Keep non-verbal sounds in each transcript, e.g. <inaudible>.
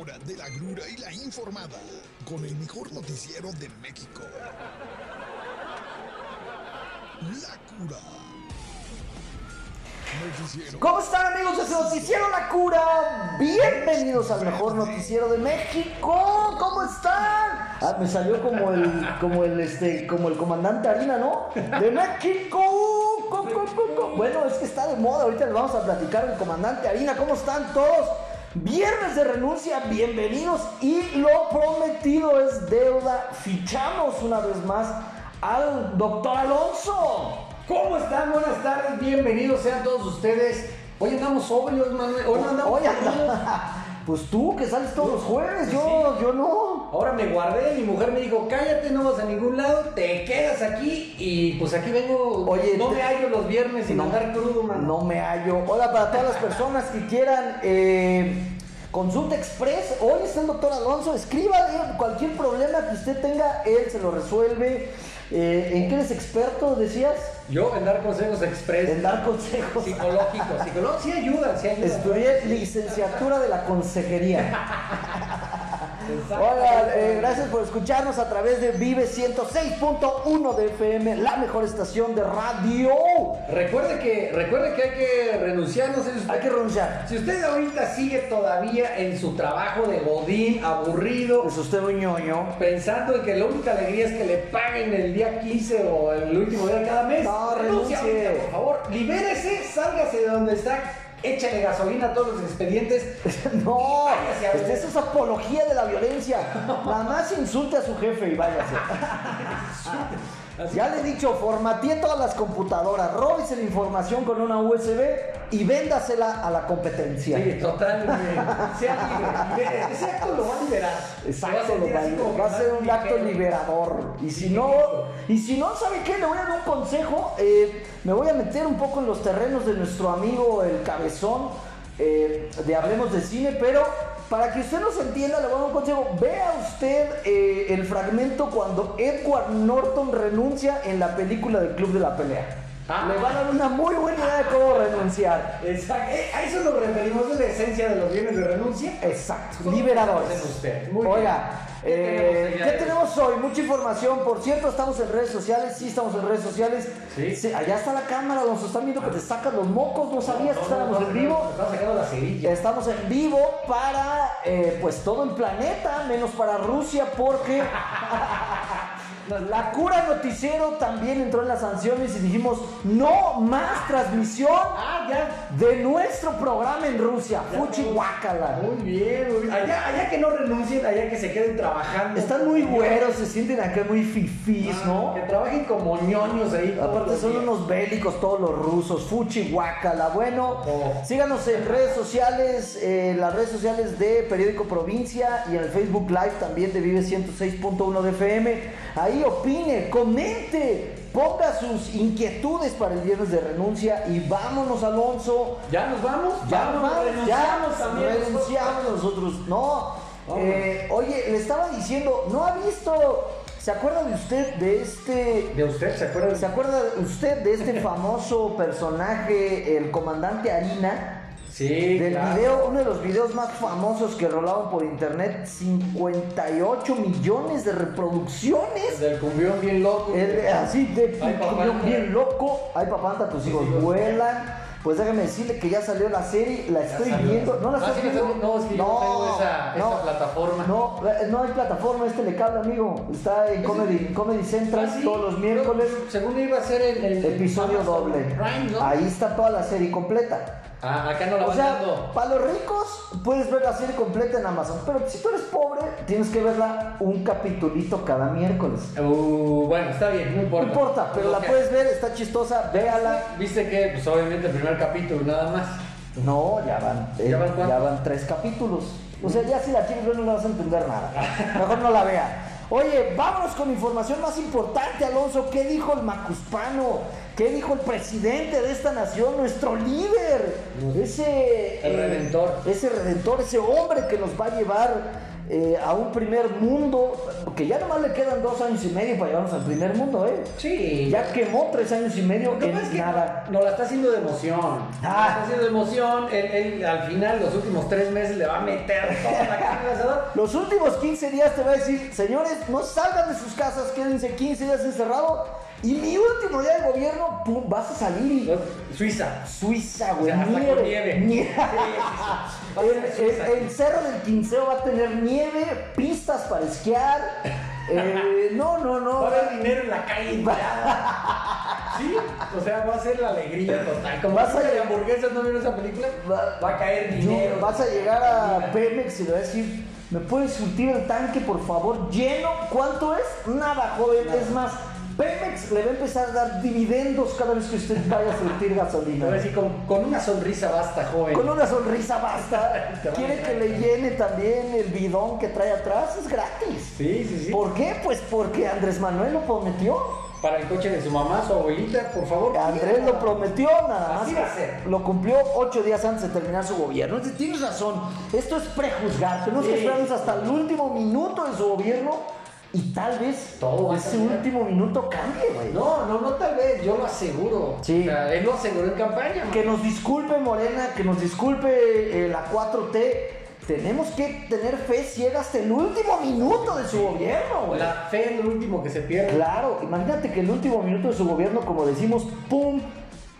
hora de la grura y la informada con el mejor noticiero de México. La cura. ¿Cómo están amigos de noticiero La Cura? Bienvenidos al mejor noticiero de México. ¿Cómo están? Ah, me salió como el, como el, este, como el comandante Harina, ¿no? De México. Co, co, co, co. Bueno, es que está de moda. Ahorita les vamos a platicar el comandante Harina. ¿Cómo están todos? Viernes de renuncia, bienvenidos. Y lo prometido es deuda. Fichamos una vez más al doctor Alonso. ¿Cómo están? Buenas tardes, bienvenidos sean todos ustedes. Hoy andamos sobrios, Manuel. Hoy andamos. Pues tú que sales todos los jueves, yo, yo no. Ahora me guardé, mi mujer me dijo, cállate, no vas a ningún lado, te quedas aquí y pues aquí vengo. Oye, no te- me hallo los viernes sin No, andar crudo, mano. No me hallo. Hola para todas las personas que quieran eh, consulta express. Hoy está el doctor Alonso. Escríbale cualquier problema que usted tenga, él se lo resuelve. Eh, ¿En qué eres experto, decías? Yo en dar consejos express. En dar consejos. Psicológicos, psicológicos, sí ayuda, sí ayuda. Estudié licenciatura de la consejería. <laughs> Hola, eh, gracias por escucharnos a través de Vive 106.1 de FM, la mejor estación de radio. Recuerde que, recuerde que hay que renunciar, no sé si usted- Hay que renunciar. Si usted ahorita sigue todavía en su trabajo de godín, aburrido, Es usted un ñoño. pensando en que la única alegría es que le paguen el día 15 o el último día de cada mes. No, renuncie por favor. Libérese, sálgase de donde está, échale gasolina a todos los expedientes. <laughs> No, este, eso es apología de la violencia. <laughs> Nada más insulte a su jefe y váyase. <laughs> Ya le he dicho, formateé todas las computadoras, róbese la información con una USB y véndasela a la competencia. Sí, totalmente. Sea libre. Ese acto lo va a liberar. A Exacto, lo va, que va a ser un acto liberador. Y si no, y si no, ¿sabe qué? Le voy a dar un consejo. eh, me voy a meter un poco en los terrenos de nuestro amigo el cabezón eh, de Hablemos de Cine, pero para que usted nos entienda, le voy a dar un consejo. Vea usted eh, el fragmento cuando Edward Norton renuncia en la película del Club de la Pelea. Ah. Le va a dar una muy buena idea de cómo renunciar. Exacto. Eh, A eso nos referimos de la esencia de los bienes de renuncia. Exacto, liberadores. Usted. Muy Oiga, bien. ¿Qué eh, ¿qué tenemos hoy? Mucha información. Por cierto, estamos en redes sociales. Sí, estamos en redes sociales. Sí. allá está la cámara. Nos están viendo que te sacan los mocos. ¿No sabías que No, estábamos no, en vivo? Estamos la en vivo para eh, pues todo el planeta, menos para Rusia, porque <laughs> la cura noticiero también entró en las sanciones y dijimos no más transmisión De nuestro programa en Rusia. Fuchi guácala. Muy bien, muy bien. Allá, allá que no renuncien, allá que se queden trabajando. Están muy güeros, se sienten acá muy fifís, Ah, ¿no? Que trabajen como ñoños ahí. Aparte son días. unos bélicos todos los rusos, fuchi guácala. Bueno, Oh. síganos en redes sociales, eh, las redes sociales de Periódico Provincia y en el Facebook Live también de Vive 106.1 de FM. Ahí opine, comente, ponga sus inquietudes para el viernes de renuncia y vámonos, Alonso. ¿Ya nos vamos? Ya, Vamos, vamos, renunciamos ya, también. renunciamos nosotros. No, eh, oye, le estaba diciendo, ¿no ha visto? ¿Se acuerda de usted de este ¿De usted se acuerda? ¿Se acuerda usted de este <laughs> famoso personaje, el comandante Harina? Sí, Del claro. video, uno de los videos más famosos que rolaban por internet, 58 millones de reproducciones. Del cumbión bien loco. El- así de Ay, papá, bien, bien loco. Ay, papá, tus hijos vuelan. Pues déjame decirle que ya salió la serie, la estoy salió. viendo. ¿No la Ah, sí, la viendo? estoy- no, es que yo no tengo esa- esa plataforma. No, no hay plataforma, es telecable, amigo. Está en ¿Es Comedy, Comedy Central Ah, sí. todos los miércoles. Yo, según iba a ser el, el- Episodio doble. Prime, ¿no? Ahí está toda la serie completa. Ah, acá no la O van sea, dando. para los ricos puedes ver la serie completa en Amazon, pero si tú eres pobre, tienes que verla un capitulito cada miércoles. Uh, bueno, está bien, no No importa. importa, pero la puedes ver, está chistosa, véala. Viste que, pues obviamente el primer capítulo nada más. No, ya van, eh, ¿Ya van cuántos? ya van tres capítulos. O sea, ya si la quieres ver no le vas a entender nada. Mejor no la vea. Oye, vámonos con información más importante, Alonso. ¿Qué dijo el Macuspano? ¿Qué dijo el presidente de esta nación, nuestro líder? Ese. El redentor. Ese redentor, ese hombre que nos va a llevar eh, a un primer mundo, que ya nomás le quedan dos años y medio para llevarnos al primer mundo, ¿eh? Sí. Ya quemó tres años y medio que en es que nada. no la está haciendo de emoción. Ah. La está haciendo de emoción. Él, él, al final, los últimos tres meses, le va a meter toda la carne. <laughs> Los últimos 15 días te va a decir, señores, no salgan de sus casas, quédense 15 días encerrados. Y mi último día de gobierno, pum, vas a salir y... Suiza. Suiza, O güey. sea, hasta con nieve. Nieve. Sí, sí, sí. <laughs> El, el- el cerro del Quinceo va a tener nieve, pistas para esquiar. <laughs> Eh, no, no, no. Va a haber dinero en la calle. <laughs> Sí, o sea, va a ser la alegría total. Como Vas a- de hamburguesas, ¿no vieron esa película? Va- Va a caer dinero. vas a llegar a Pemex y le vas a decir, ¿me puedes surtir el tanque, por favor? ¿Lleno? ¿Cuánto es? Nada, joven. Nada. Es más, Pemex le va a empezar a dar dividendos cada vez que usted vaya a surtir gasolina. decir, con, con una sonrisa basta, joven. Con una sonrisa basta. <laughs> Quiere que le llene también el bidón que trae atrás. Es gratis. Sí, sí, sí. ¿Por qué? Pues porque Andrés Manuel lo prometió. Para el coche de su mamá, su abuelita, por favor. Andrés lo prometió, nada más. Así va a ser. Lo cumplió ocho días antes de terminar su gobierno. Es decir, Tienes razón, esto es prejuzgar. Tenemos que Sí. esperarnos hasta el último minuto de su gobierno y tal vez Todo ese cambiar. último minuto cambie, güey. No, no, no, tal vez, yo lo aseguro. Sí. O sea, él lo aseguró en campaña. man. Que nos disculpe Morena, que nos disculpe eh, la 4T. Tenemos que tener fe ciega hasta el último minuto de su gobierno, güey. La fe es lo último que se pierde. Claro, imagínate que el último minuto de su gobierno, como decimos, ¡pum!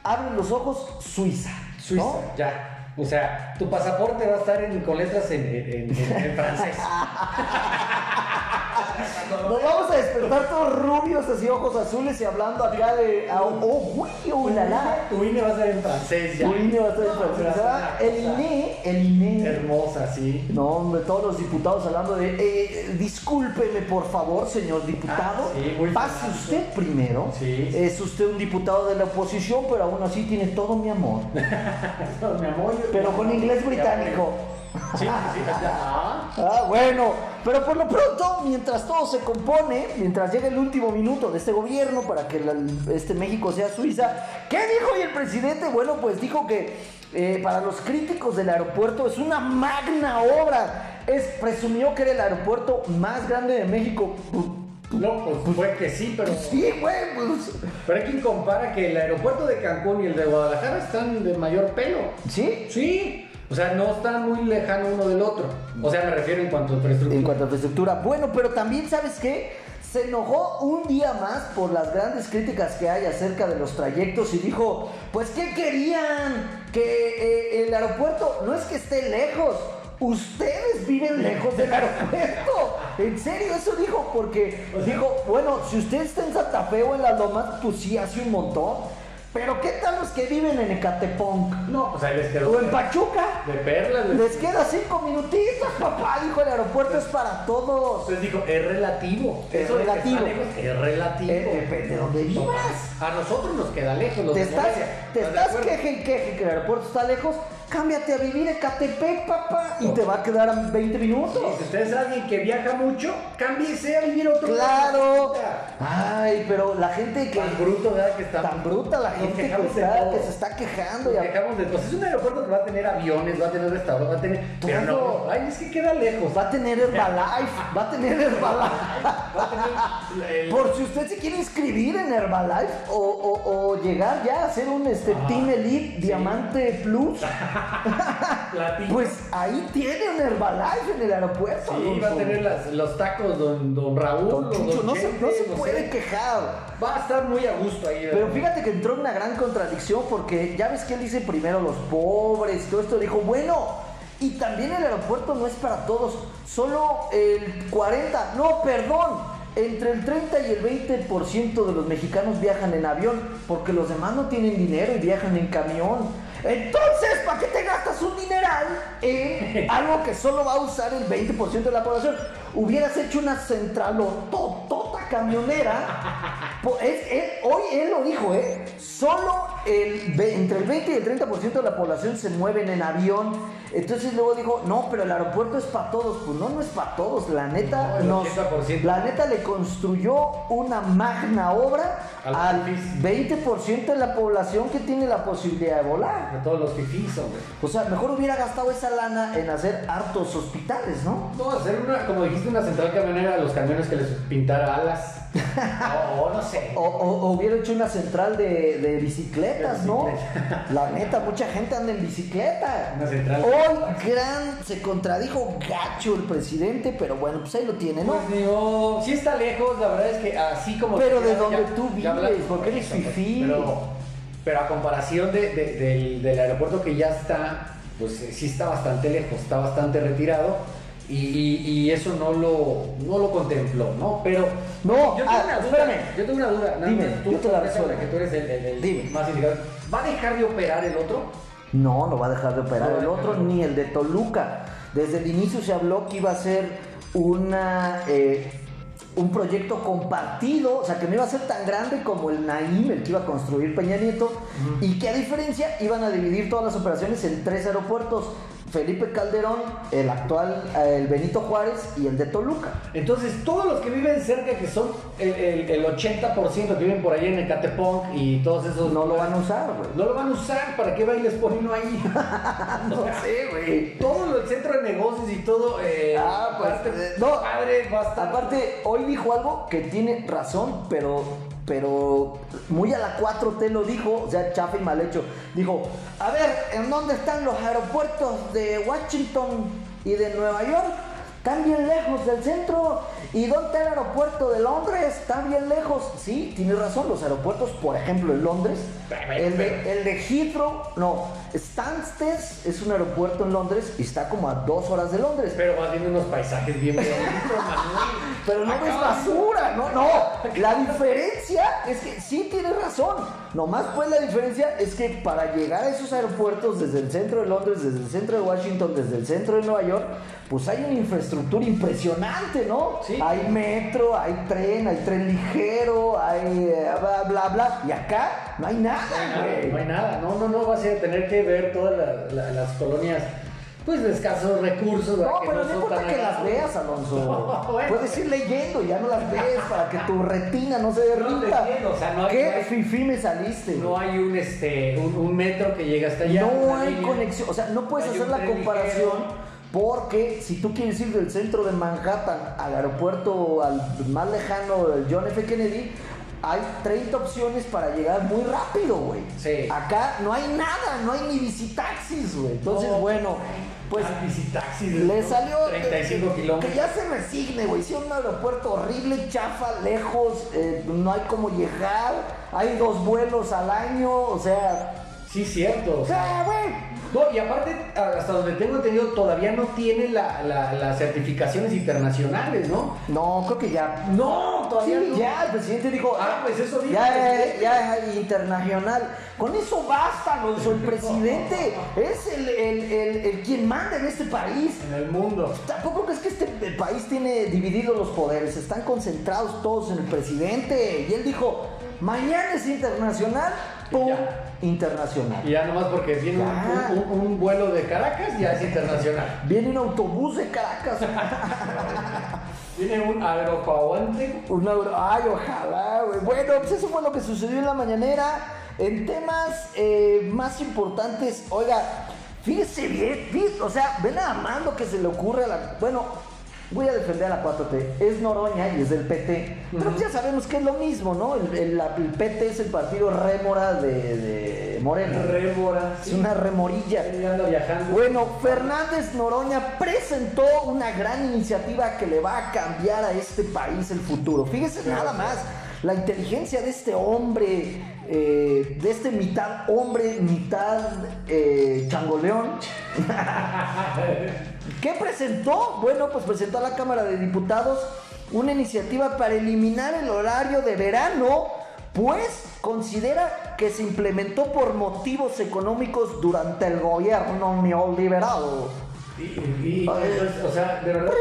Abren los ojos, Suiza. Suiza, ¿no? ya. O sea, tu pasaporte va a estar en, con letras en, en- en- en francés. <laughs> Nos vamos a despertar todos rubios, así ojos azules y hablando acá de. ¡Oh, uy, oh, la la! Tu INE va a estar en francés ya. Tu INE va a estar en francés. Ah, El INE, el INE. Hermosa, sí. No, hombre, todos los diputados hablando de. eh, discúlpeme, por favor, señor diputado. Ah, sí, muy Pase usted primero. Sí. Es usted un diputado de la oposición, pero aún así tiene todo mi amor. <laughs> No, mi amor, Pero con inglés británico. Sí, sí, ah. Ah, bueno, pero por lo pronto, mientras todo se compone, mientras llega el último minuto de este gobierno para que la- este México sea Suiza, ¿qué dijo hoy el presidente? Bueno, pues dijo que eh, para los críticos del aeropuerto es una magna obra. Es, presumió que era el aeropuerto más grande de México. No, pues fue que sí, pero. Sí, güey, pues. Pero hay quien compara que el aeropuerto de Cancún y el de Guadalajara están de mayor pelo. ¿Sí? Sí. O sea, no están muy lejanos uno del otro. O sea, me refiero en cuanto a infraestructura. En cuanto a infraestructura. Bueno, pero también, ¿sabes qué? Se enojó un día más por las grandes críticas que hay acerca de los trayectos y dijo, pues ¿qué querían? Que eh, el aeropuerto no es que esté lejos, ustedes viven lejos del aeropuerto. <laughs> En serio, eso dijo, porque dijo, bueno, si usted está en Santa Fe o en Las Lomas, pues sí, hace un montón. Pero ¿qué tal los que viven en Ecatepunk? No, pues ahí les quedó. O en Pachuca. De perlas. les- Les queda cinco minutitos, papá. Dijo, el aeropuerto es para todos. Entonces dijo, es relativo. Es Eso relativo. lejos, es relativo. Eh, depende de dónde vivas. A nosotros nos queda lejos. Los Te de estás, te ¿Estás queje y queje que el aeropuerto está lejos. Cámbiate a vivir en Catepec, papá. Y te va a quedar a 20 minutos. Si usted es alguien que viaja mucho, cámbiese a vivir a otro Claro. Ay, pero la gente que. Tan bruto, ¿verdad? Que está. Tan bruta la gente que, está, que se está quejando. Nos y a- quejamos de todo. Es un aeropuerto que va a tener aviones, va a tener restaurantes, va a tener. Pero Todo. no, ay, es que queda lejos. Va a tener Herbalife. Va a tener Herbalife. <laughs> Va a tener. el- Por si usted se quiere inscribir en Herbalife o, o- o llegar ya a ser un este, Team Elite Diamante Plus. <laughs> pues ahí tiene un Herbalife en el aeropuerto. Sí, va a tener las- los tacos don, don Raúl. Don o Chucho, don no se, Chente, no se no puede sé. quejar. Va a estar muy a gusto ahí. Pero fíjate que entró en una gran contradicción porque ya ves que él dice primero los pobres, todo esto. Dijo, bueno, y también el aeropuerto no es para todos, solo el 40, no, perdón. Entre el 30 y el 20% de los mexicanos viajan en avión porque los demás no tienen dinero y viajan en camión. Entonces, ¿para qué te gastas un dineral en <laughs> algo que solo va a usar el 20% de la población? Hubieras hecho una centralototota camionera. Es- hoy él lo dijo, ¿eh? Solo el, entre el 20 y el 30% de la población se mueven en avión. Entonces luego dijo, no, pero el aeropuerto es para todos. Pues no, no es para todos. La neta, No, nos- 80%. la neta le construyó una magna obra Al al fifís. 20% de la población que tiene la posibilidad de volar. De todos los fifís, hombre. O sea, mejor hubiera gastado esa lana en hacer hartos hospitales, ¿no? No, hacer una, como dijiste, una central camionera de los camiones que les pintara alas. <laughs> O no sé. O, o- o hubiera hecho una central de, de bicicletas, De ¿no? La neta, mucha gente anda en bicicleta. Una central. Hoy gran se contradijo gacho el presidente, pero bueno, pues ahí lo tiene, ¿no? Pues digo, sí está lejos, la verdad es que así como... Pero de donde tú vives, porque por eres fifí. Pero, pero a comparación de- de- del, del aeropuerto que ya está, pues sí está bastante lejos, está bastante retirado. Y, y- y eso no lo, no lo contempló, ¿no? Pero No, yo tengo ah, una duda, espérame. yo tengo una duda. Dime, más, tú yo te la resuelvo. que tú eres el, el- el Dime. más indicado. ¿Va a dejar de operar el otro? No, no va a dejar de operar No el otro, de- ni el de Toluca. Desde el inicio se habló que iba a ser una, eh, un proyecto compartido, o sea, que no iba a ser tan grande como el Naim, el que iba a construir Peña Nieto, y que a diferencia iban a dividir todas las operaciones en tres aeropuertos. Felipe Calderón, el actual, eh, el Benito Juárez y el de Toluca. Entonces, todos los que viven cerca, que son el, el- el 80% que viven por ahí en Ecatepec y todos esos... No lo van a usar, güey. No lo van a usar, ¿para qué bailes por uno ahí? <laughs> <laughs> No sé, güey. todo lo- el centro de negocios y todo... Eh, Ah, pues, parte eh, no. padre, va a estar... Aparte, hoy dijo algo que tiene razón, pero, pero muy a la 4T lo dijo, o sea, chafa y mal hecho. Dijo, a ver, ¿en dónde están los aeropuertos de Washington y de Nueva York? Están bien lejos del centro. ¿Y dónde está el aeropuerto de Londres? Está bien lejos. Sí, tiene razón, los aeropuertos, por ejemplo, en Londres, el de, el de Heathrow, no, Stansted es un aeropuerto en Londres y está como a dos horas de Londres. Pero vas viendo unos paisajes bien bonitos, <laughs> Manuel. Pero no ves Acabas- basura, no, no. La diferencia es que sí tienes razón. Nomás pues la diferencia es que para llegar a esos aeropuertos desde el centro de Londres, desde el centro de Washington, desde el centro de Nueva York, pues hay una infraestructura impresionante, ¿no? Sí. Hay metro, hay tren, hay tren ligero, hay eh, bla, bla, bla. Y acá no hay nada, No hay nada, güey. no hay nada, no, no, no, vas a tener que ver todas la- la- las colonias, pues de escasos recursos. No, pero no importa que las veas, Alonso. <laughs> Bueno. Puedes ir leyendo, ya no las ves para que tu retina no se No, derrita. entiendo, o sea, no hay- ¿Qué no hay- fifí me saliste? No hay un, este, un, un metro que llegue hasta allá. No hay línea. conexión, o sea, no puedes hacer la comparación ligero. porque si tú quieres ir del centro de Manhattan al aeropuerto al más lejano del John F. Kennedy, hay 30 opciones para llegar muy rápido, güey. Sí. Acá no hay nada, no hay ni visitaxis, güey. Entonces, No. bueno, pues visitaxis, le salió 35 que- kilómetros. Que ya se resigne, güey. Si un aeropuerto horrible, chafa, lejos, eh, no hay cómo llegar, hay dos vuelos al año, o sea, Sí, cierto. o sea, güey. No, y aparte, hasta donde tengo entendido, todavía no tiene la- la- las certificaciones internacionales, ¿no? No, creo que ya. No, todavía Sí, no. ya, el presidente dijo. Ah, pues eso dijo Ya, ya es internacional. Con eso basta, Alonso. El presidente es el, el, el, el quien manda en este país. En el mundo. Tampoco crees que este país tiene divididos los poderes, están concentrados todos en el presidente. Y él dijo, mañana es internacional, ¡pum! Ya. Internacional. Y ya nomás porque viene un, vuelo de Caracas, ya es internacional. <laughs> Viene un autobús de Caracas. <laughs> Viene un aeropahuante. Un euro- Ay, ojalá, güey. Bueno, pues eso fue lo que sucedió en la mañanera. En temas eh, más importantes, oiga, fíjese bien, o sea, ve nada más lo que se le ocurre a la. Bueno, voy a defender a la 4T. Es Noroña y es del PT. Pero pues ya sabemos que es lo mismo, ¿no? El, el- la- el PT es el partido rémora de, de Morena. Rémora. Es una remorilla. Viajando. Bueno, Fernández Noroña presentó una gran iniciativa que le va a cambiar a este país el futuro. Fíjese nada más, la inteligencia de este hombre, eh, de este mitad hombre, mitad eh, changoleón. <laughs> ¿Qué presentó? Bueno, pues presentó a la Cámara de Diputados una iniciativa para eliminar el horario de verano, pues considera que se implementó por motivos económicos durante el gobierno neoliberal. Y, y- entonces, o sea, de verdad.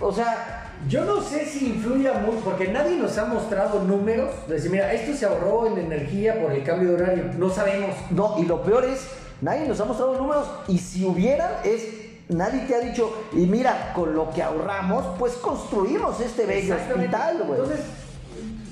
O sea, Yo no sé si influya mucho, porque nadie nos ha mostrado números. De decir, mira, esto se ahorró en energía por el cambio de horario. No sabemos. no, y lo peor es nadie nos ha mostrado números y si hubieran es nadie te ha dicho y mira con lo que ahorramos pues construimos este bello hospital, güey. Entonces,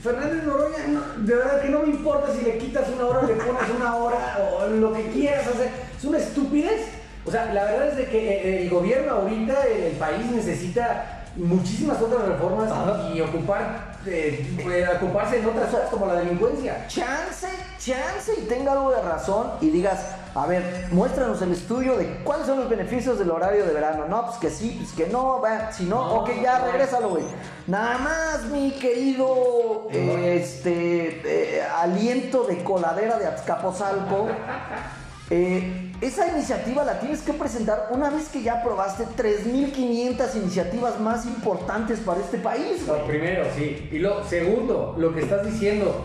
Fernández Noroña, no- de verdad que no me importa si le quitas una hora, le pones una hora o lo que quieras hacer. Es una estupidez. O sea, la verdad es de que eh, el gobierno ahorita, el país necesita muchísimas otras reformas Ajá. y ocupar, eh, eh, ocuparse en otras cosas como la delincuencia. chance, chance y tenga algo de razón y digas, a ver, muéstranos el estudio de cuáles son los beneficios del horario de verano. No, pues que sí, pues que no, va, si no, No, ok, ya, no. regrésalo, güey. Nada más, mi querido, eh, este, eh, aliento de coladera de Azcapotzalco. <laughs> Eh, esa iniciativa la tienes que presentar una vez que ya aprobaste 3.500 iniciativas más importantes para este país, güey. Lo primero, sí. Y lo segundo, lo que estás diciendo.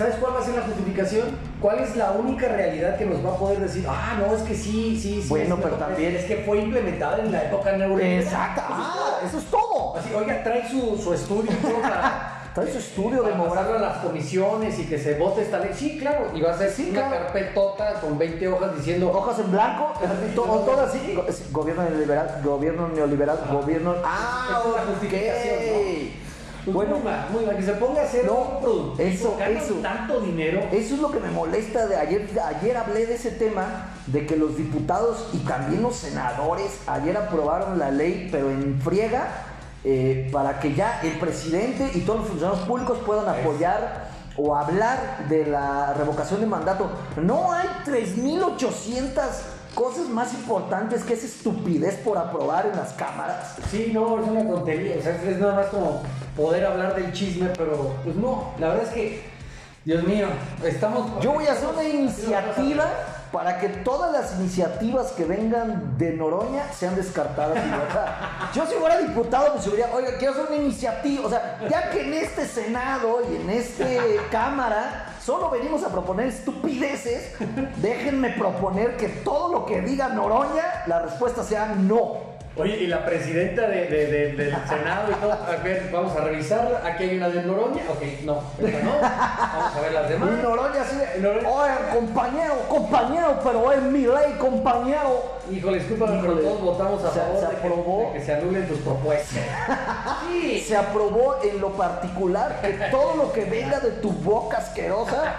¿Sabes cuál va a ser la justificación? ¿Cuál es la única realidad que nos va a poder decir, ah, no, es que sí, sí, sí. Bueno, pero también- Es que fue implementada en la época neoliberal. Exacto. Eso es Ah, todo. eso es todo. Así, oiga, trae su, su estudio para. <laughs> Trae su estudio pasarlo a las comisiones y que se vote esta ley. Sí, claro. Y va a ser Sí, una claro. carpetota con 20 hojas diciendo. hojas en blanco, <laughs> todo, todo así. Gobierno neoliberal, gobierno neoliberal, gobierno. Ah, es justificación, Pues Bueno, muy mal. Que se ponga a hacer No, un producto. eso, ganan eso. tanto dinero. eso es lo que me molesta de ayer. Ayer hablé de ese tema, de que los diputados y también los senadores ayer aprobaron la ley, pero en friega, eh, para que ya el presidente y todos los funcionarios públicos puedan apoyar o hablar de la revocación de mandato. No hay 3.800 cosas más importantes que esa estupidez por aprobar en las cámaras. Sí, no, es una tontería. O sea, es nada más como poder hablar del chisme, pero pues no. La verdad es que, Dios mío, estamos. Yo voy a hacer una iniciativa para que todas las iniciativas que vengan de Noroña sean descartadas. y. <laughs> Yo si fuera diputado, pues diría, oiga, quiero hacer una iniciativa. O sea, ya que en este Senado y en este <laughs> Cámara solo venimos a proponer estupideces, déjenme proponer que todo lo que diga Noroña, la respuesta sea no. Oye, y la presidenta de, de- de- del Senado y todo. A ver, vamos a revisarla. Aquí hay una de Noroña. Ok, no, esta no. Vamos a ver las demás. Y Noroña de, Noroña- oigan, compañero, compañero, pero es mi ley, compañero. Híjole, discúlpame, pero todos votamos a Se- favor se de, que, aprobó. de que se anulen tus propuestas. Sí. se aprobó en lo particular que todo lo que venga de tu boca asquerosa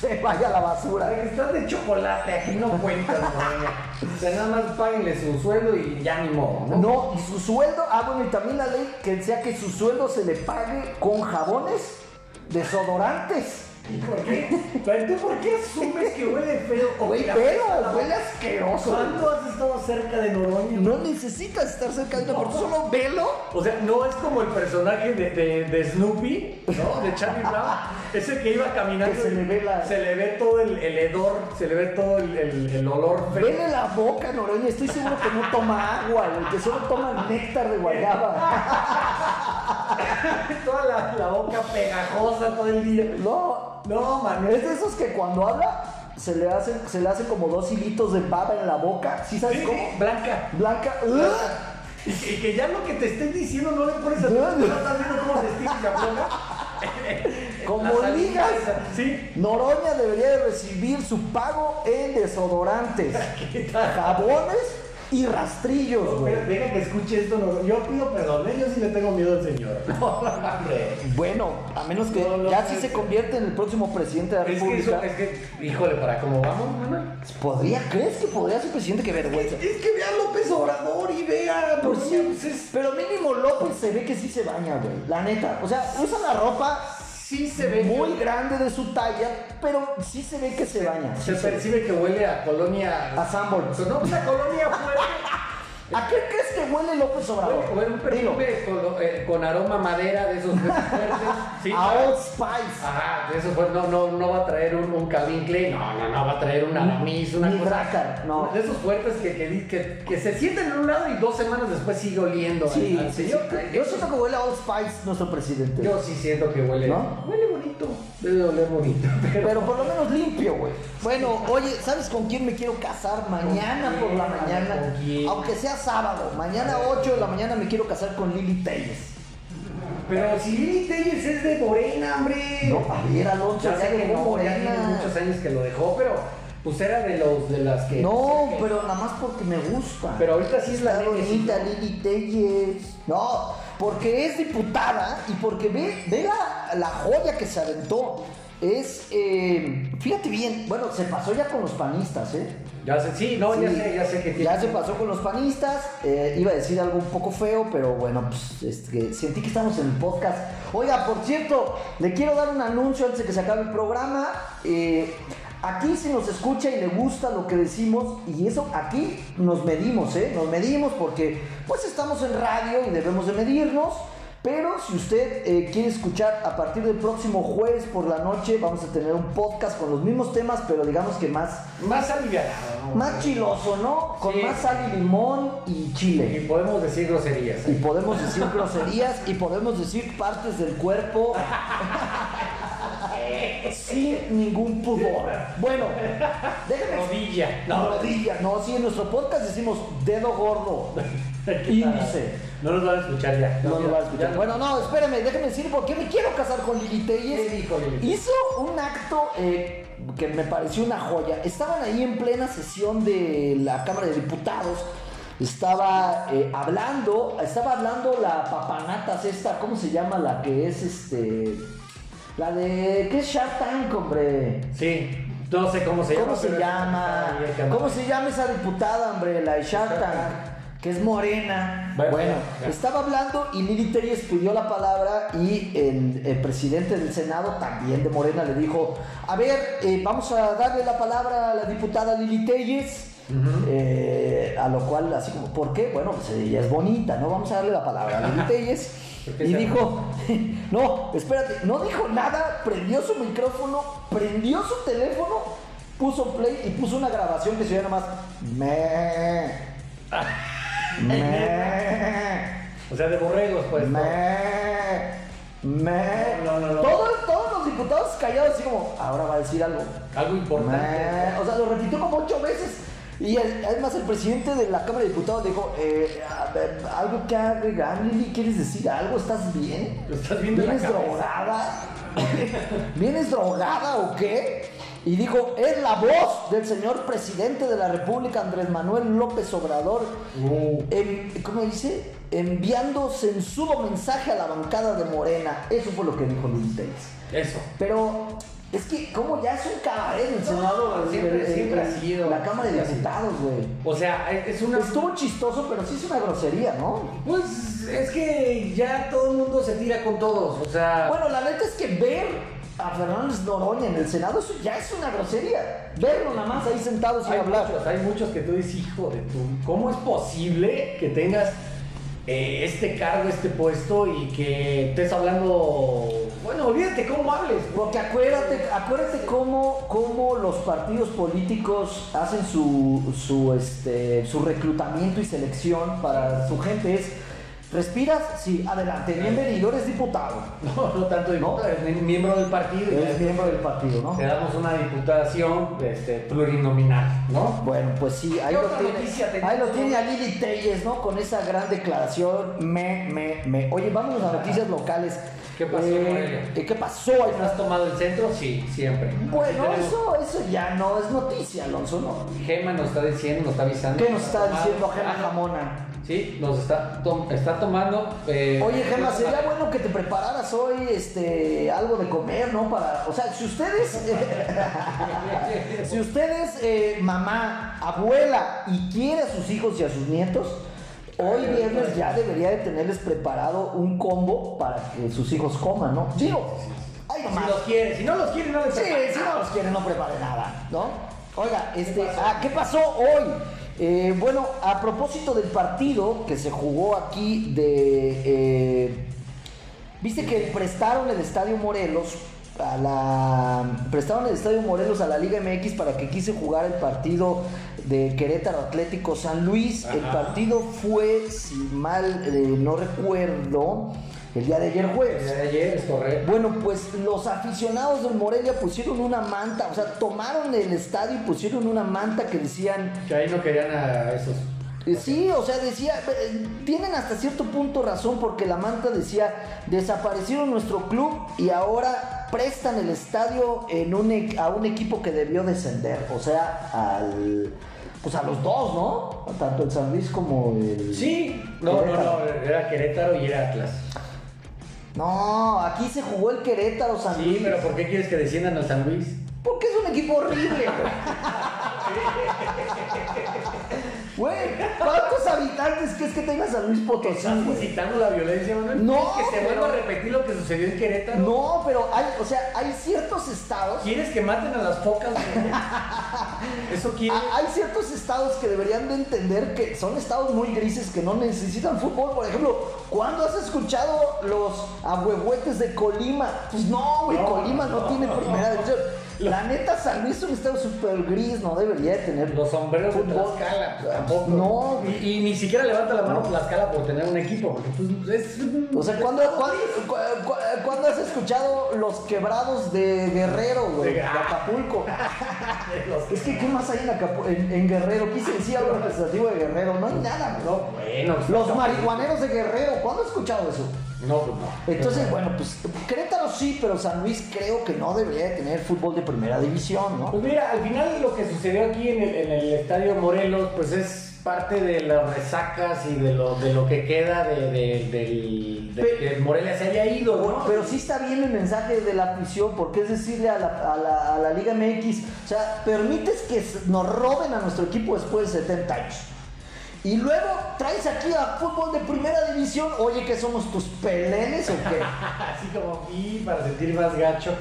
se vaya a la basura. Estás de chocolate, aquí no cuentas, Noroña. O sea, nada más páguenle su sueldo y ya ni modo, ¿no? No, y su sueldo, ah, bueno, y también la ley que sea que su sueldo se le pague con jabones, desodorantes. ¿Y por qué? Pero tú, ¿por qué asumes que huele feo? o apesta la huele asqueroso. ¿Cuándo has estado cerca de Noroña? No necesitas estar cerca de una persona, solo velo. O sea, no es como el personaje de, de, de Snoopy, ¿no? De Charlie Brown. Ese que iba caminando. Que se y le ve la- se le ve todo el, el hedor, se le ve todo el, el- el olor feo. Vele la boca, Noroña. Estoy seguro que no toma agua, que solo toma néctar de guayaba. <laughs> <laughs> toda la, la boca pegajosa todo el día. No, No, man. es de esos que cuando habla se le hacen, se le hacen como dos hilitos de baba en la boca. ¿Sí sabes Sí, cómo? Blanca. Blanca. Y que, ya lo que te estén diciendo no le pones atención. No estás viendo cómo se estira y afloja. <laughs> Como ligas. Sí. Noroña debería de recibir su pago en desodorantes, <laughs> jabones y rastrillos, güey. Deja que escuche esto. No, yo pido perdón. ¿eh? Yo sí le tengo miedo al señor. <laughs> No. Bueno, a menos que No, ya si es se convierte en el próximo presidente de la Es que eso, República. es que, híjole, para cómo vamos, Manuel. ¿Podría? ¿Crees que podría ser presidente? Qué vergüenza. Es que vea a López Obrador y vea. Pues no, sí, pues es- pero mínimo López se ve que sí se baña, güey. La neta. O sea, usa la ropa sí se ve. muy que- grande de su talla, pero sí se ve que se baña. Se Sí se- percibe que huele a colonia. A Sanborns. No, una colonia fuerte. <laughs> ¿A qué huele López Obrador? Huele, huele un perfume con, eh, con aroma madera de esos fuertes. <laughs> Sí, a. Old Spice. Ajá, de eso fue, no, no, no va a traer un, un Calvin Klein, no, no, no va a traer un Aramis, una Ni cosa. Dracar, no. De esos fuertes que, que, di- que, que se sienten en un lado y dos semanas después sigue oliendo Sí, al sí. Yo siento que huele a Old Spice nuestro presidente. Yo sí siento que huele. ¿No? Huele bonito. Debe oler bonito. <laughs> Pero, Pero por lo menos limpio, güey. Bueno, oye, ¿sabes con quién me quiero casar mañana ¿Con por la mañana? ¿Con quién? Aunque sea sábado. Mañana 8 de la mañana me quiero casar con Lili Telles. pero si Lili Telles es de Morena, hombre. No, Javier Alonso ya sé que no, ya tiene Morena. muchos años que lo dejó, pero Pues era de los de las que. No, pero nada más porque me gusta. Pero ahorita sí es la bonita ¿no? Lili Telles. No, porque es diputada y porque ve, ve la, la joya que se aventó. Es, eh, fíjate bien, bueno, se pasó ya con los panistas, ¿eh? Ya sé, sí, no, ya sé, ya sé que tiene. Ya se pasó con los panistas. eh, iba a decir algo un poco feo, pero bueno, pues este, sentí que estamos en el podcast. Oiga, por cierto, le quiero dar un anuncio antes de que se acabe el programa. Eh, aquí si nos escucha y le gusta lo que decimos, y eso aquí nos medimos, ¿eh? Nos medimos porque pues estamos en radio y debemos de medirnos. Pero si usted eh, quiere escuchar a partir del próximo jueves por la noche, vamos a tener un podcast con los mismos temas, pero digamos que más Más aliviado. más chiloso, ¿no? Con Sí. más sal y limón y Y chile. podemos decir groserías. Y podemos decir groserías y podemos decir partes del cuerpo <laughs> sin ningún pudor. Bueno, déjeme. Rodilla. No, rodilla. No, sí, en nuestro podcast decimos dedo gordo. <laughs> Índice. No nos van a escuchar ya. No lo ya, va a escuchar. ya Bueno, no, espérame, déjeme decir por qué me quiero casar con Lili Telles. ¿Qué dijo Lili? Hizo un acto eh, que me pareció una joya. Estaban ahí en plena sesión de la Cámara de Diputados. Estaba eh, hablando, estaba hablando la papanatas esta, ¿cómo se llama? La que es este. La de. ¿Qué es Shark Tank, hombre? Sí, no sé cómo se llama. ¿Cómo se pero llama? está bien que ¿Cómo se llama esa diputada, hombre? La de Shark Tank, que es morena. Bueno, estaba hablando y Lili Telles pidió la palabra y el, el presidente del Senado, también de Morena, le dijo, a ver, eh, vamos a darle la palabra a la diputada Lili Telles. Eh, a lo cual, así como, ¿por qué? Bueno, pues ella es bonita, ¿no? Vamos a darle la palabra a Lili Telles. <laughs> ¿Por qué Y dijo, <laughs> no, espérate, no dijo nada, prendió su micrófono, prendió su teléfono, puso play y puso una grabación que se oía nomás. Me. Me. O sea, de borregos, pues. ¿no? Me. Me. No, no, no. Todos, todos los diputados callados, así como, ahora va a decir algo. Algo importante. Me- O sea, lo repitió como ocho veces. Y el- además el presidente de la Cámara de Diputados dijo, eh, ver, algo que agregar, Lili, ¿quieres decir algo? ¿Estás bien? ¿Estás bien ¿Vienes drogada? <laughs> ¿Vienes drogada o qué? Y dijo, es la voz del señor presidente de la República, Andrés Manuel López Obrador, en- ¿cómo dice? Enviando censudo mensaje a la bancada de Morena. Eso fue lo que dijo Lili Telles. eso. Pero es que, como ya es un cabaret el No, Senado, el- siempre- el- siempre el- ha sido. La Cámara de. Diputados, güey. O sea, es una. Estuvo chistoso, pero sí es una grosería, ¿no? Pues es que ya todo el mundo se tira con todos. O sea. Bueno, la neta es que ver a Fernández Noroña en el Senado, eso ya es una grosería. Verlo nada más ahí sentado sin hay hablar. muchos, hay muchos que tú dices, hijo de tu. ¿Cómo es posible que tengas eh, este cargo, este puesto y que estés hablando. Bueno, olvídate cómo hables. Porque acuérdate, acuérdate cómo, cómo los partidos políticos hacen su, su, este, su reclutamiento y selección para su gente. Es, respiras, sí, adelante, bienvenido, eres diputado. <laughs> No, no tanto diputado, eres miembro del partido. Eres miembro del partido, ¿no? Te damos una diputación este, plurinominal, ¿no? Bueno, pues sí, ahí ¿Qué lo tiene. Ahí lo tiene a Lili Telles, ¿no? Con esa gran declaración. Me, me, me. Oye, vámonos a noticias locales. ¿Qué pasó Eh, eh, ¿Qué pasó ahí? ¿Has tomado el centro? Sí, siempre. Bueno, eso, eso ya no es noticia, Alonso, ¿no? Gema nos está diciendo, nos está avisando. ¿Qué nos está diciendo Gema Jamona? Sí, nos está, tom- está tomando. eh, Oye, pues, sería bueno que te prepararas hoy este, algo de comer, ¿no? Para, o sea, si ustedes, <laughs> si ustedes, eh, mamá, abuela, y quiere a sus hijos y a sus nietos, hoy viernes ya debería de tenerles preparado un combo para que sus hijos coman, ¿no? Digo, ay, Si los quiere, si no los quiere, no les Sí, prepara. si no los quiere, no prepare nada, ¿no? Oiga, este, ah, ¿qué pasó hoy? Eh, bueno, a propósito del partido que se jugó aquí de... eh, Viste que prestaron el Estadio Morelos a la... Prestaron el Estadio Morelos a la Liga MX para que quise jugar el partido de Querétaro Atlético San Luis. El partido fue, si mal eh, no recuerdo, el día de ayer jueves. El día de ayer es correcto. Bueno, pues los aficionados del Morelia pusieron una manta, o sea, tomaron el estadio y pusieron una manta que decían, Que ahí no querían a esos. eh, sí, o sea, decía, eh, tienen hasta cierto punto razón porque la manta decía, desaparecieron nuestro club y ahora prestan el estadio en un, e- a un equipo que debió descender, o sea, al pues a los dos, ¿no? Tanto el San Luis como el Sí, no, no, no, era Querétaro y era Atlas. No, aquí se jugó el Querétaro San Luis. Sí, pero ¿por qué quieres que desciendan al San Luis? Porque es un equipo horrible, <laughs> güey. Güey, ¿cuántos habitantes crees que tenga San Luis Potosí, ¿Estás incitando la violencia, Manuel? No, ¿Quieres que se vuelva a repetir lo que sucedió en Querétaro? No, pero hay, o sea, hay ciertos estados. ¿Quieres que maten a las focas? <laughs> ¿Eso quieres? a- Hay ciertos estados que deberían de entender que son estados muy grises que no necesitan fútbol. Por ejemplo, ¿cuándo has escuchado los ahuehuetes de Colima? Pues no, güey, No, Colima no, no. tiene primera división. La neta, San Luis es un estado súper gris, no debería de tener Los sombreros de. Tlaxcala, pues, tampoco. No. Y, y ni siquiera levanta la mano Tlaxcala por tener un equipo, porque pues es... O sea, ¿cuándo, cuándo, cu- cu- cuándo has escuchado los quebrados de Guerrero, güey? De Acapulco. <laughs> Es que, ¿qué más hay en, Acapu- en, en Guerrero? Quise decir algo representativo de Guerrero. No hay nada. No, bueno. pues, Los marihuaneros de Guerrero. ¿Cuándo has escuchado eso? No, pues no. Entonces, bueno, pues Querétaro sí, pero San Luis creo que no debería de tener fútbol de primera división, ¿no? Pues mira, al final lo que sucedió aquí en el, en el Estadio Morelos, pues es parte de las resacas y de lo, de lo que queda de, de- que Morelia se haya ido, ¿no? Pero sí está bien el mensaje de la afición, porque es decirle a la, a la- a la Liga MX, o sea, permites que nos roben a nuestro equipo después de 70 años. Y luego traes aquí a fútbol de primera división, oye, que somos tus pelenes o qué? <laughs> Así como y para sentir más gacho.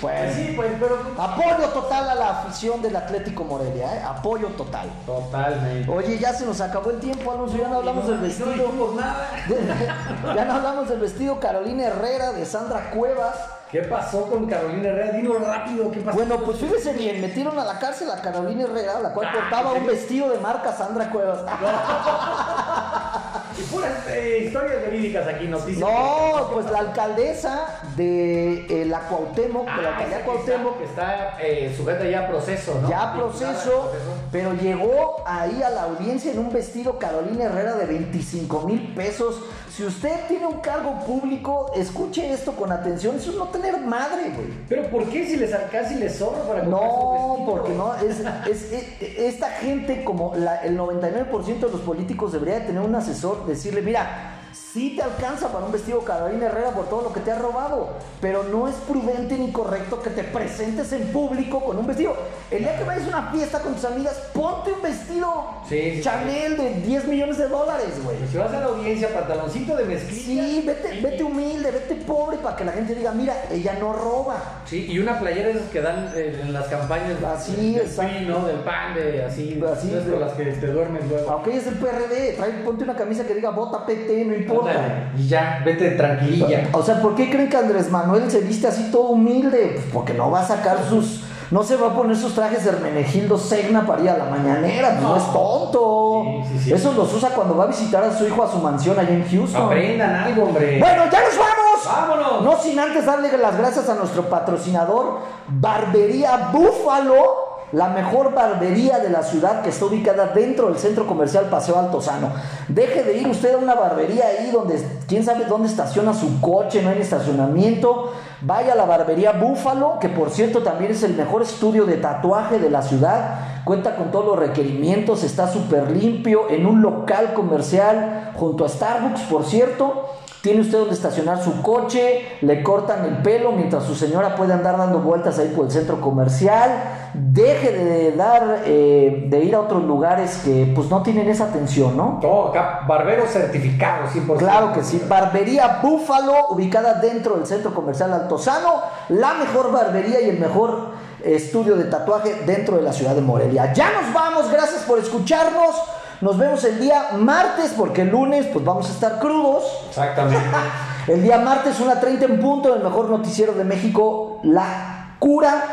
Pues sí, pues, pero Apoyo total a la afición del Atlético Morelia, ¿eh? Apoyo total. totalmente. Oye, ya se nos acabó el tiempo, Alonso, ya no hablamos del No vestido. dijimos nada. <laughs> ya no hablamos del vestido Carolina Herrera de Sandra Cuevas. ¿Qué pasó con Carolina Herrera? Dino rápido, ¿qué pasó? Bueno, pues fíjese bien, metieron a la cárcel a Carolina Herrera, la cual Ah, portaba ¿en un vestido de marca Sandra Cuevas. <laughs> Y puras eh, historias verídicas aquí, noticias. No, pues la alcaldesa de eh, la Cuauhtémoc, de la Ah, alcaldía esa que Cuauhtémoc, está, que está eh, sujeta ya a proceso, ¿no? ya a proceso, pero llegó ahí a la audiencia en un vestido Carolina Herrera de 25 mil pesos. Si usted tiene un cargo público, escuche esto con atención, eso es no tener madre, güey. Pero ¿por qué si les alcanza y les sobra para No, su porque no, es, es- es- esta gente, como la- el 99% de los políticos, debería de tener un asesor, decirle, mira, sí te alcanza para un vestido Carolina Herrera por todo lo que te ha robado, pero no es prudente ni correcto que te presentes en público con un vestido. El día que vayas a una fiesta con tus amigas, ponte un vestido Sí, sí, Chanel de 10 millones de dólares, güey. Pues si vas a la audiencia, pantaloncito de mezclilla. Sí, vete, vete humilde, vete pobre para que la gente diga, mira, ella no roba. Sí, y una playera esas que dan eh, en las campañas Así, del. PRI, ¿no? Del PAN, de así, Así, de- con las que te duermes luego. Aunque es del PRD, trae, ponte una camisa que diga vota PT, no importa. Y ya, vete tranquililla. O sea, ¿por qué creen que Andrés Manuel se viste así todo humilde? Pues porque no va a sacar sus. No se va a poner sus trajes de Hermenegildo Segna para ir a la mañanera, pues no, No. es tonto. Sí, sí, sí. Esos los usa cuando va a visitar a su hijo a su mansión allá en Houston. Aprendan algo, hombre. Bueno, ya nos vamos. ¡Vámonos! No sin antes darle las gracias a nuestro patrocinador, Barbería Búfalo, la mejor barbería de la ciudad que está ubicada dentro del centro comercial Paseo Altozano. Deje de ir usted a una barbería ahí donde quién sabe dónde estaciona su coche, no hay estacionamiento. Vaya a la barbería Búfalo, que por cierto también es el mejor estudio de tatuaje de la ciudad. Cuenta con todos los requerimientos, está súper limpio, en un local comercial junto a Starbucks, por cierto. Tiene usted donde estacionar su coche, le cortan el pelo mientras su señora puede andar dando vueltas ahí por el centro comercial. Deje de dar, eh, de ir a otros lugares que pues no tienen esa atención, ¿no? Todo acá, barbero certificado, 100%. Claro que sí, Barbería Búfalo, ubicada dentro del centro comercial Altozano, la mejor barbería y el mejor estudio de tatuaje dentro de la ciudad de Morelia. Ya nos vamos, gracias por escucharnos. Nos vemos el día martes, porque el lunes pues vamos a estar crudos. Exactamente. <laughs> El día martes, una 30 en punto, el mejor noticiero de México, La Cura.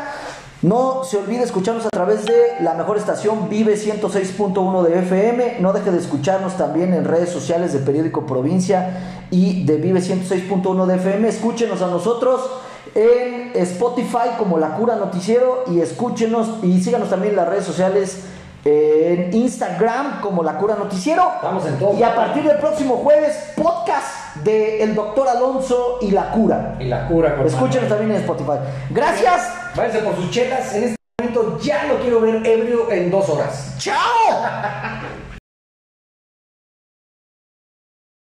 No se olvide escucharnos a través de la mejor estación Vive 106.1 de FM. No deje de escucharnos también en redes sociales de Periódico Provincia y de Vive 106.1 de FM. Escúchenos a nosotros en Spotify como La Cura Noticiero y escúchenos y síganos también en las redes sociales en Instagram como La Cura Noticiero. Estamos en todo. Y a partir del próximo jueves, podcast de El Doctor Alonso y La Cura. Y la cura con Escúchenos también en Spotify. Gracias. Váyanse por sus chelas. En este momento ya lo quiero ver ebrio en dos horas. ¡Chao! <laughs>